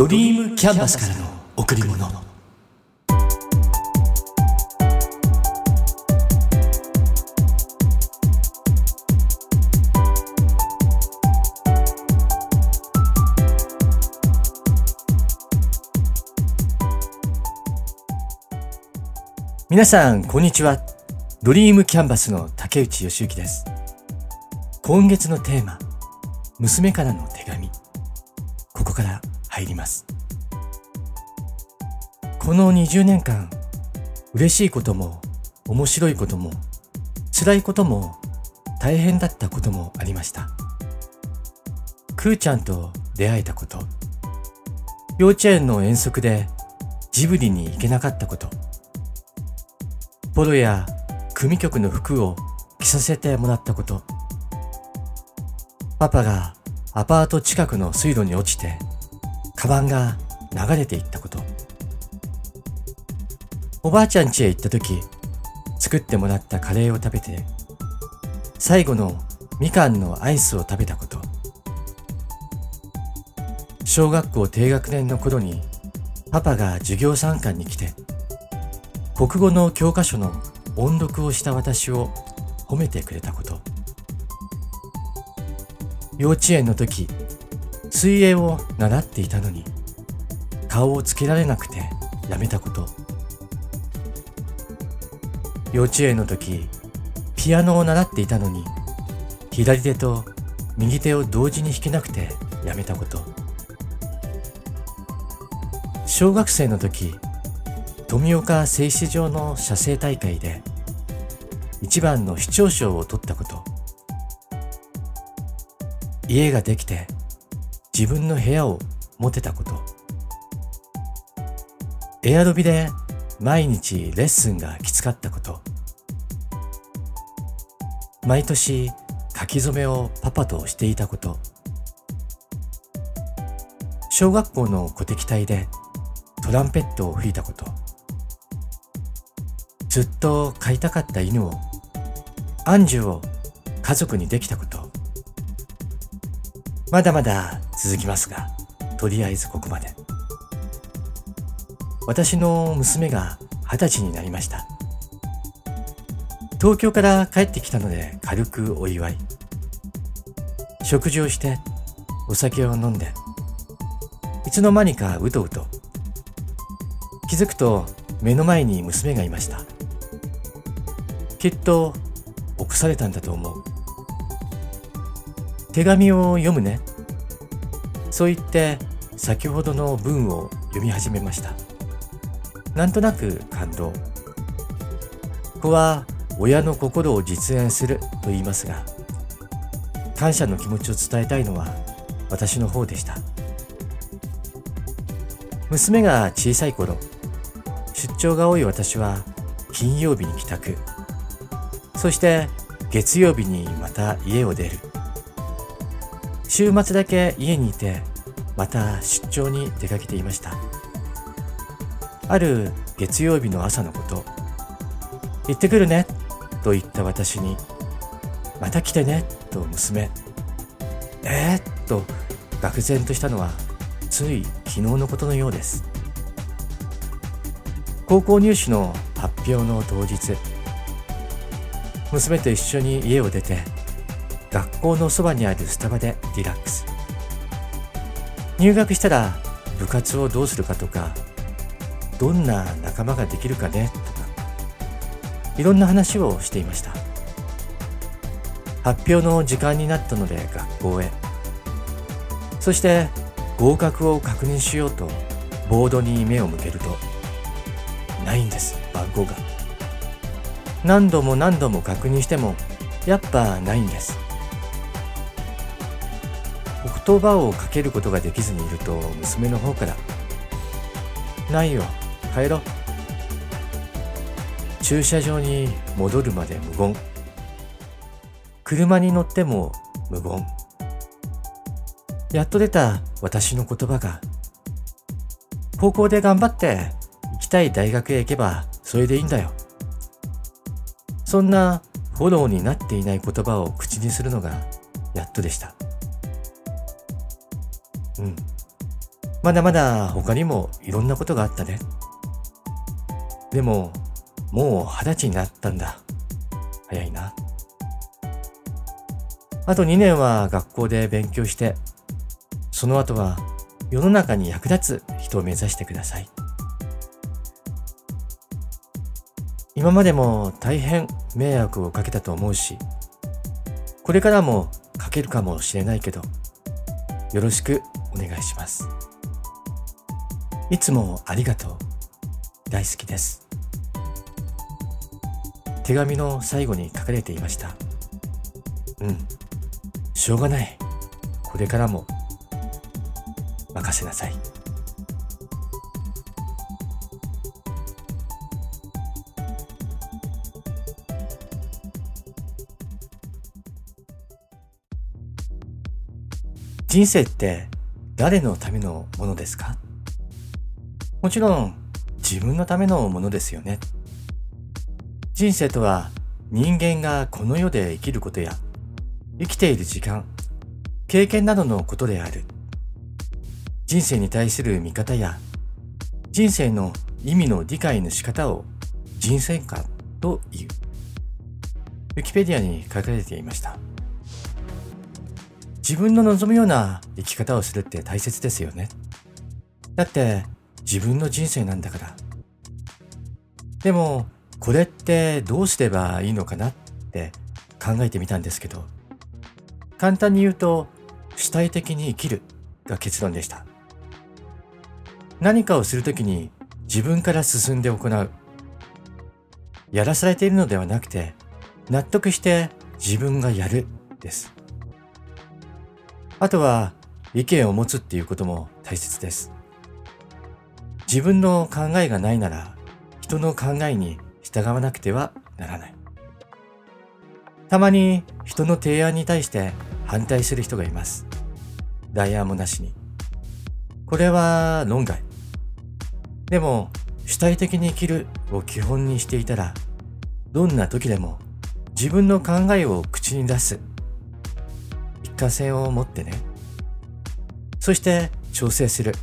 ドリームキャンバスからの贈り物。皆さんこんにちは。ドリームキャンバスの竹内義之です。今月のテーマ娘からの手入りますこの20年間嬉しいことも面白いことも辛いことも大変だったこともありましたくーちゃんと出会えたこと幼稚園の遠足でジブリに行けなかったことポロや組曲の服を着させてもらったこと。パパがアパート近くの水路に落ちて、カバンが流れていったこと。おばあちゃん家へ行った時、作ってもらったカレーを食べて、最後のみかんのアイスを食べたこと。小学校低学年の頃にパパが授業参観に来て、国語の教科書の音読をした私を褒めてくれたこと。幼稚園の時、水泳を習っていたのに、顔をつけられなくてやめたこと。幼稚園の時、ピアノを習っていたのに、左手と右手を同時に弾けなくてやめたこと。小学生の時、富岡製糸場の写生大会で一番の市長賞を取ったこと家ができて自分の部屋を持てたこと。エアロビで毎日レッスンがきつかったこと。毎年書き初めをパパとしていたこと。小学校の鼓笛隊でトランペットを吹いたこと。ずっと飼いたかった犬を、アンジュを家族にできたこと。まだまだ続きますが、とりあえずここまで。私の娘が二十歳になりました。東京から帰ってきたので軽くお祝い。食事をしてお酒を飲んで、いつの間にかうとうと。気づくと目の前に娘がいました。きっと臆されたんだと思う。手紙を読むね。そう言って先ほどの文を読み始めました。なんとなく感動。子は親の心を実演すると言いますが、感謝の気持ちを伝えたいのは私の方でした。娘が小さい頃、出張が多い私は金曜日に帰宅。そして月曜日にまた家を出る。週末だけ家にいて、また出張に出かけていました。ある月曜日の朝のこと、行ってくるね、と言った私に、また来てね、と娘。えー、っと、愕然としたのは、つい昨日のことのようです。高校入試の発表の当日、娘と一緒に家を出て学校のそばにあるスタバでリラックス。入学したら部活をどうするかとかどんな仲間ができるかねとかいろんな話をしていました。発表の時間になったので学校へ。そして合格を確認しようとボードに目を向けるとないんです番号が。何度も何度も確認してもやっぱないんです。言葉をかけることができずにいると娘の方から「ないよ帰ろ」駐車場に戻るまで無言。車に乗っても無言。やっと出た私の言葉が高校で頑張って行きたい大学へ行けばそれでいいんだよ。そんなフォローになっていない言葉を口にするのがやっとでした。うん。まだまだ他にもいろんなことがあったね。でも、もう二十歳になったんだ。早いな。あと2年は学校で勉強して、その後は世の中に役立つ人を目指してください。今までも大変迷惑をかけたと思うし、これからもかけるかもしれないけど、よろしくお願いします。いつもありがとう。大好きです。手紙の最後に書かれていました。うん。しょうがない。これからも任せなさい。人生って誰のためのものですか？もちろん自分のためのものですよね。人生とは人間がこの世で生きることや生きている時間、経験などのことである。人生に対する見方や人生の意味の理解の仕方を人生観という。ウィキペディアに書かれていました。自分の望むような生き方をするって大切ですよね。だって自分の人生なんだから。でも、これってどうすればいいのかなって考えてみたんですけど、簡単に言うと、主体的に生きるが結論でした。何かをするときに自分から進んで行う。やらされているのではなくて、納得して自分がやるです。あとは意見を持つっていうことも大切です。自分の考えがないなら人の考えに従わなくてはならない。たまに人の提案に対して反対する人がいます。代案もなしに。これは論外。でも主体的に生きるを基本にしていたらどんな時でも自分の考えを口に出す貫性を持ってね。そして調整する。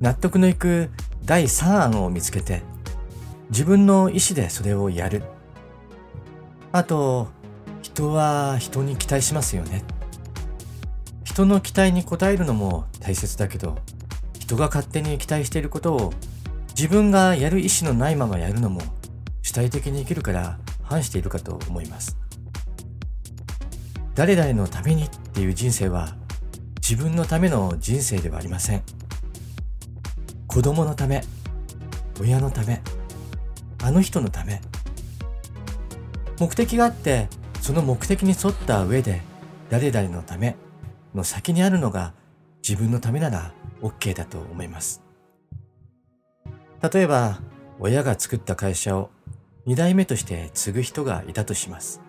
納得のいく第3案を見つけて、自分の意思でそれをやる。あと、人は人に期待しますよね。人の期待に応えるのも大切だけど、人が勝手に期待していることを自分がやる意思のないままやるのも主体的に生きるから反しているかと思います。誰々のためにっていう人生は自分のための人生ではありません。子供のため、親のため、あの人のため。目的があって、その目的に沿った上で誰々のための先にあるのが自分のためなら OK だと思います。例えば、親が作った会社を二代目として継ぐ人がいたとします。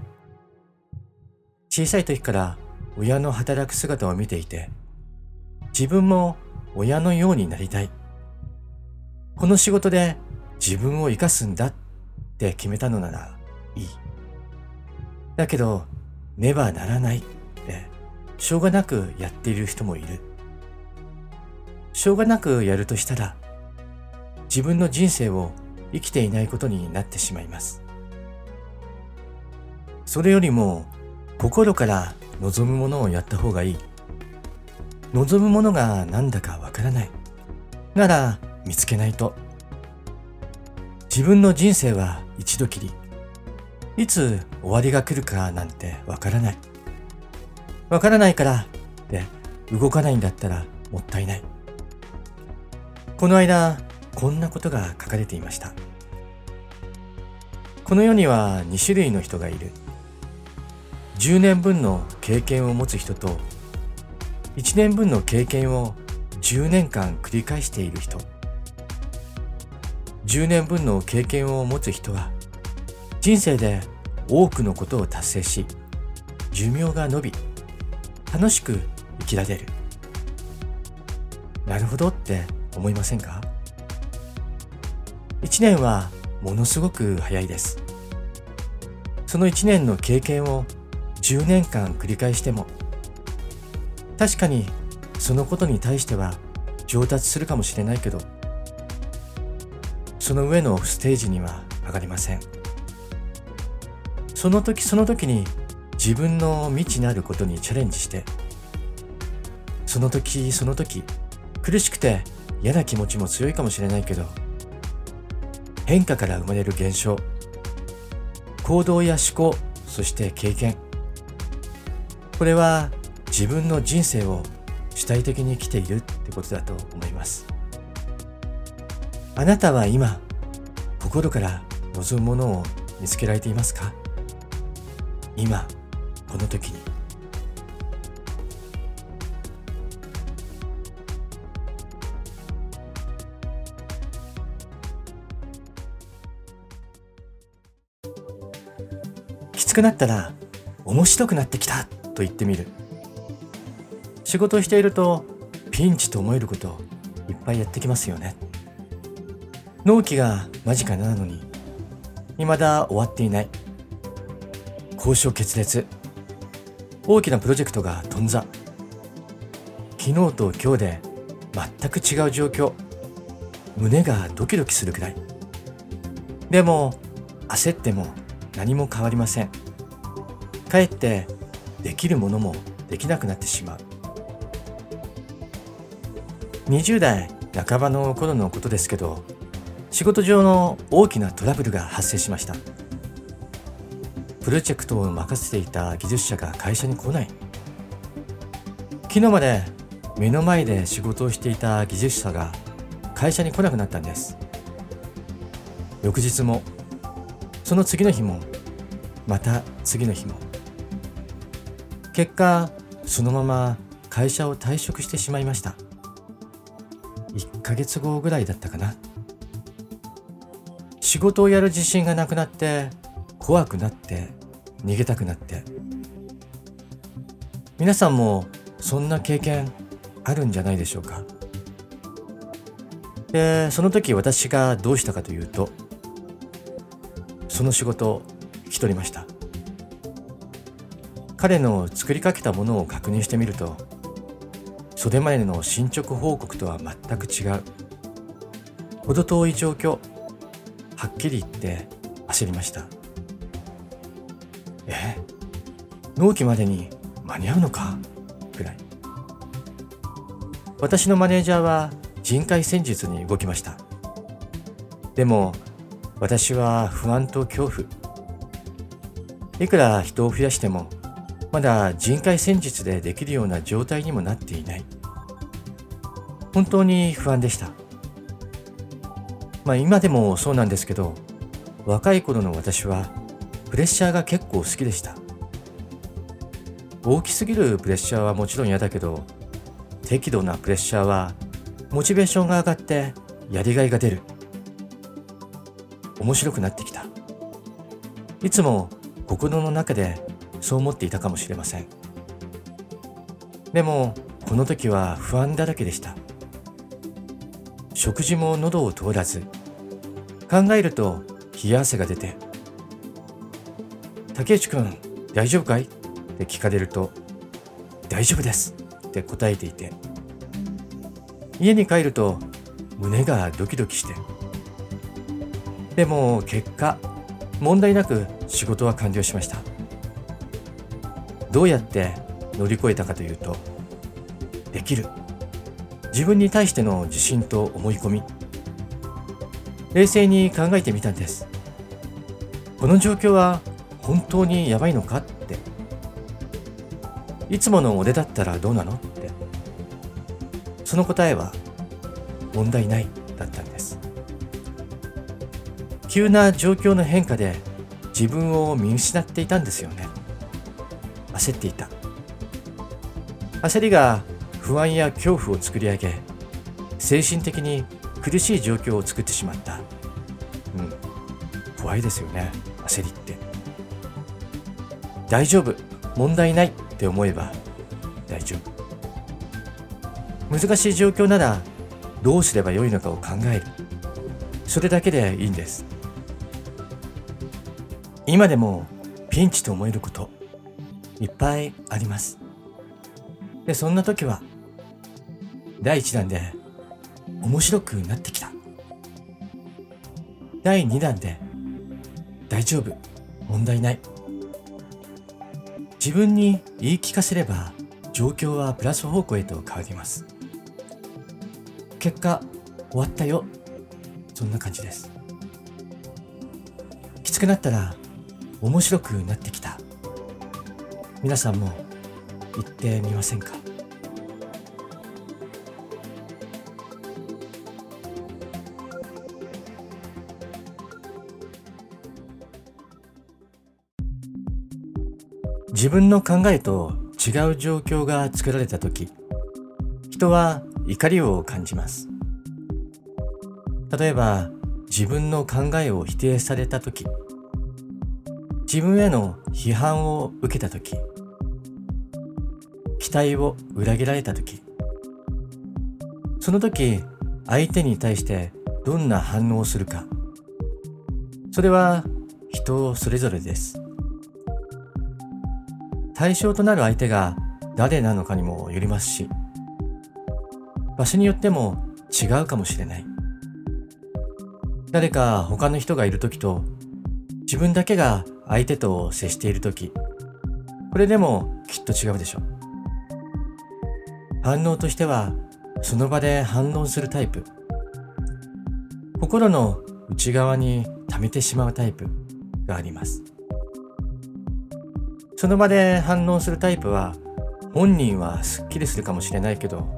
小さい時から親の働く姿を見ていて、自分も親のようになりたい。この仕事で自分を生かすんだって決めたのならいい。だけど、ねばならないってしょうがなくやっている人もいる。しょうがなくやるとしたら、自分の人生を生きていないことになってしまいます。それよりも心から望むものをやった方がいい。望むものが何だかわからない。なら見つけないと。自分の人生は一度きり。いつ終わりが来るかなんてわからない。わからないからって動かないんだったらもったいない。この間、こんなことが書かれていました。この世には2種類の人がいる。10年分の経験を持つ人と1年分の経験を10年間繰り返している人。10年分の経験を持つ人は人生で多くのことを達成し寿命が伸び楽しく生きられる。なるほどって思いませんか？1年はものすごく早いです。その1年の経験を10年間繰り返しても確かにそのことに対しては上達するかもしれないけどその上のステージには上がりません。その時その時に自分の未知なることにチャレンジしてその時その時苦しくて嫌な気持ちも強いかもしれないけど変化から生まれる現象行動や思考そして経験これは自分の人生を主体的に生きているってことだと思います。あなたは今心から望むものを見つけられていますか？今この時に。きつくなったら面白くなってきた。と言ってみる。仕事をしているとピンチと思えることいっぱいやってきますよね。納期が間近なのに未だ終わっていない。交渉決裂。大きなプロジェクトが頓挫。昨日と今日で全く違う状況。胸がドキドキするくらい。でも焦っても何も変わりません。かえってできるものもできなくなってしまう。20代半ばの頃のことですけど仕事上の大きなトラブルが発生しました。プロジェクトを任せていた技術者が会社に来ない。昨日まで目の前で仕事をしていた技術者が会社に来なくなったんです。翌日もその次の日もまた次の日も結果そのまま会社を退職してしまいました。1ヶ月後ぐらいだったかな。仕事をやる自信がなくなって怖くなって逃げたくなって。皆さんもそんな経験あるんじゃないでしょうか。でその時私がどうしたかというとその仕事を引き取りました。彼の作りかけたものを確認してみるとそれまでの進捗報告とは全く違う。程遠い状況はっきり言って焦りましたえ？納期までに間に合うのか？くらい。私のマネージャーは人海戦術に動きました。でも私は不安と恐怖。いくら人を増やしてもまだ人海戦術でできるような状態にもなっていない本当に不安でしたまあ今でもそうなんですけど、若い頃の私はプレッシャーが結構好きでした。大きすぎるプレッシャーはもちろん嫌だけど、適度なプレッシャーはモチベーションが上がってやりがいが出る。面白くなってきた。いつも心の中でそう思っていたかもしれません。でも、この時は不安だらけでした。食事も喉を通らず考えると冷や汗が出て「竹内くん大丈夫かい?」って聞かれると「大丈夫です」って答えていて家に帰ると胸がドキドキしてでも結果問題なく仕事は完了しましたどうやって乗り越えたかというとできる。自分に対しての自信と思い込み。冷静に考えてみたんです。この状況は本当にやばいのかって。いつもの俺だったらどうなのって。その答えは問題ないだったんです。急な状況の変化で自分を見失っていたんですよね。焦っていた。焦りが不安や恐怖を作り上げ精神的に苦しい状況を作ってしまった。うん。怖いですよね焦りって。大丈夫問題ないって思えば大丈夫。難しい状況ならどうすればよいのかを考える。それだけでいいんです。今でもピンチと思えること。いっぱいありますでそんな時は第1弾で面白くなってきた。第2弾で大丈夫、問題ない。自分に言い聞かせれば状況はプラス方向へと変わります。結果、終わったよ。そんな感じです。きつくなったら面白くなってきた。皆さんも言ってみませんか？自分の考えと違う状況が作られた時人は怒りを感じます。例えば自分の考えを否定された時自分への批判を受けた時待を裏切られた時その時相手に対してどんな反応をするかそれは人それぞれです対象となる相手が誰なのかにもよりますし、場所によっても違うかもしれない。誰か他の人がいる時と自分だけが相手と接している時、これでもきっと違うでしょう。反応としてはその場で反応するタイプ。心の内側に溜めてしまうタイプがあります。その場で反応するタイプは本人はスッキリするかもしれないけど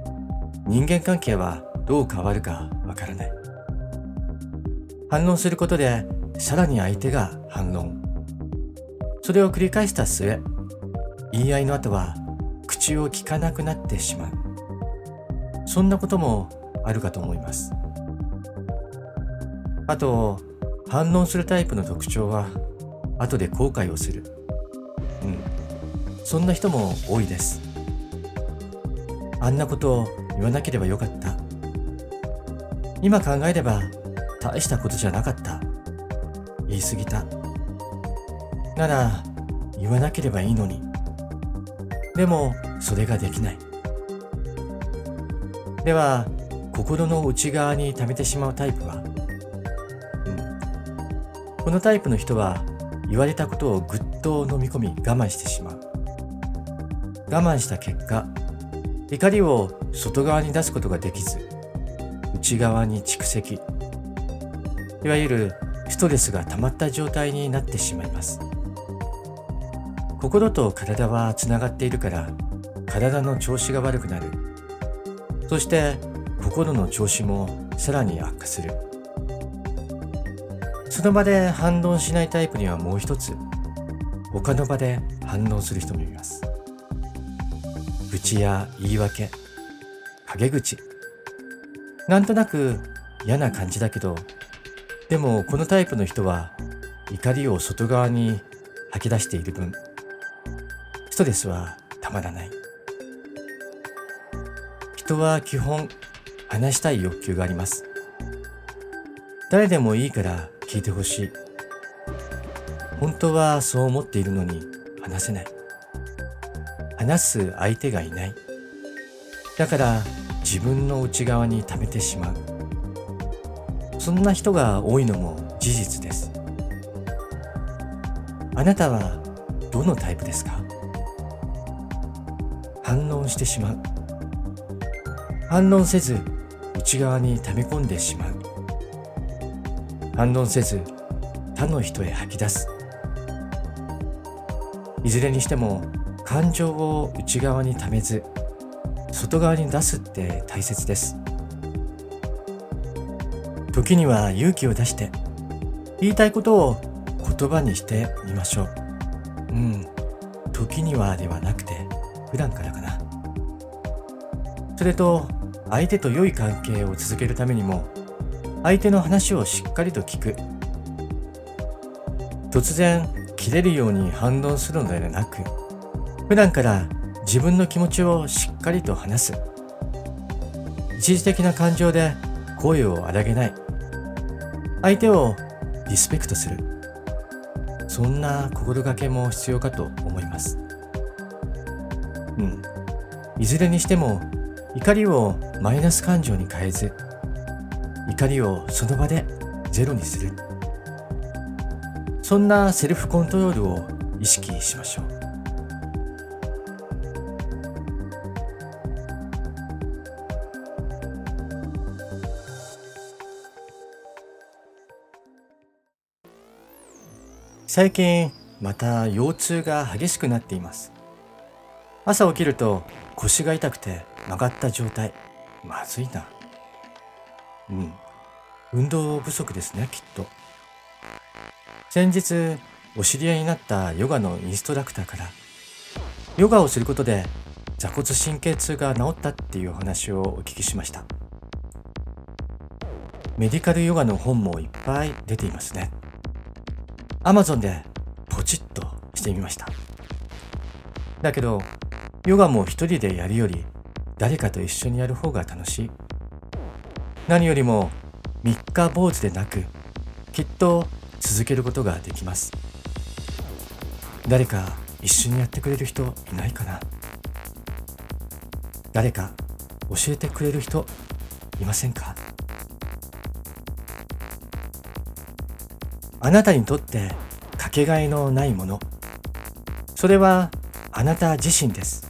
人間関係はどう変わるかわからない反応することでさらに相手が反応それを繰り返した末言い合いの後は口を聞かなくなってしまう。そんなこともあるかと思います。あと反応するタイプの特徴は後で後悔をする。うん。そんな人も多いです。あんなことを言わなければよかった。今考えれば大したことじゃなかった。言い過ぎた。なら言わなければいいのに。でもそれができない。では心の内側に溜めてしまうタイプは、うん、このタイプの人は言われたことをぐっと飲み込み我慢してしまう。我慢した結果怒りを外側に出すことができず内側に蓄積。いわゆるストレスが溜まった状態になってしまいます。心と体はつながっているから体の調子が悪くなるそして心の調子もさらに悪化するその場で反論しないタイプにはもう一つ他の場で反応する人もいます愚痴や言い訳、陰口。なんとなく嫌な感じだけど、でもこのタイプの人は怒りを外側に吐き出している分、ストレスはたまらない。人は基本話したい欲求があります。誰でもいいから聞いてほしい。本当はそう思っているのに話せない。話す相手がいないだから自分の内側に溜めてしまうそんな人が多いのも事実ですあなたはどのタイプですか？反応してしまう反論せず内側に溜め込んでしまう。反論せず他の人へ吐き出す。いずれにしても感情を内側に溜めず外側に出すって大切です。時には勇気を出して言いたいことを言葉にしてみましょう。うん。時にはではなくて普段からかな。それと相手と良い関係を続けるためにも相手の話をしっかりと聞く突然切れるように反論するのではなく普段から自分の気持ちをしっかりと話す。一時的な感情で声を荒げない。相手をリスペクトする。そんな心がけも必要かと思います。うん。いずれにしても、怒りをマイナス感情に変えず怒りをその場でゼロにする。そんなセルフコントロールを意識しましょう。最近また腰痛が激しくなっています。朝起きると腰が痛くて曲がった状態。まずいな。うん。運動不足ですねきっと。先日お知り合いになったヨガのインストラクターからヨガをすることで座骨神経痛が治ったっていう話をお聞きしました。メディカルヨガの本もいっぱい出ていますね。Amazon でポチッとしてみました。だけどヨガも一人でやるより誰かと一緒にやる方が楽しい。何よりも三日坊主でなくきっと続けることができます。誰か一緒にやってくれる人いないかな？誰か教えてくれる人いませんか？あなたにとってかけがえのないもの。それはあなた自身です。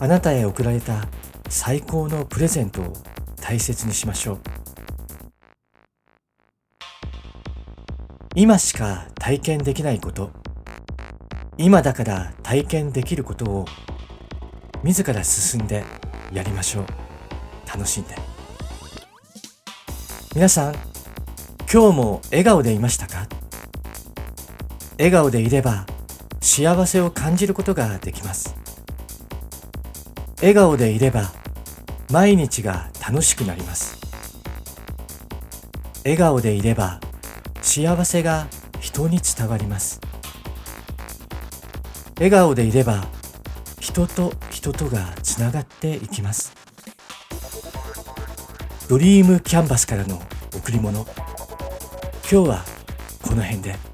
あなたへ贈られた最高のプレゼントを大切にしましょう。今しか体験できないこと。今だから体験できることを。自ら進んでやりましょう。楽しんで。皆さん今日も笑顔でいましたか？笑顔でいれば幸せを感じることができます。笑顔でいれば毎日が楽しくなります。笑顔でいれば幸せが人に伝わります。笑顔でいれば人と人とがつながっていきます。ドリームキャンバスからの贈り物。今日はこの辺で。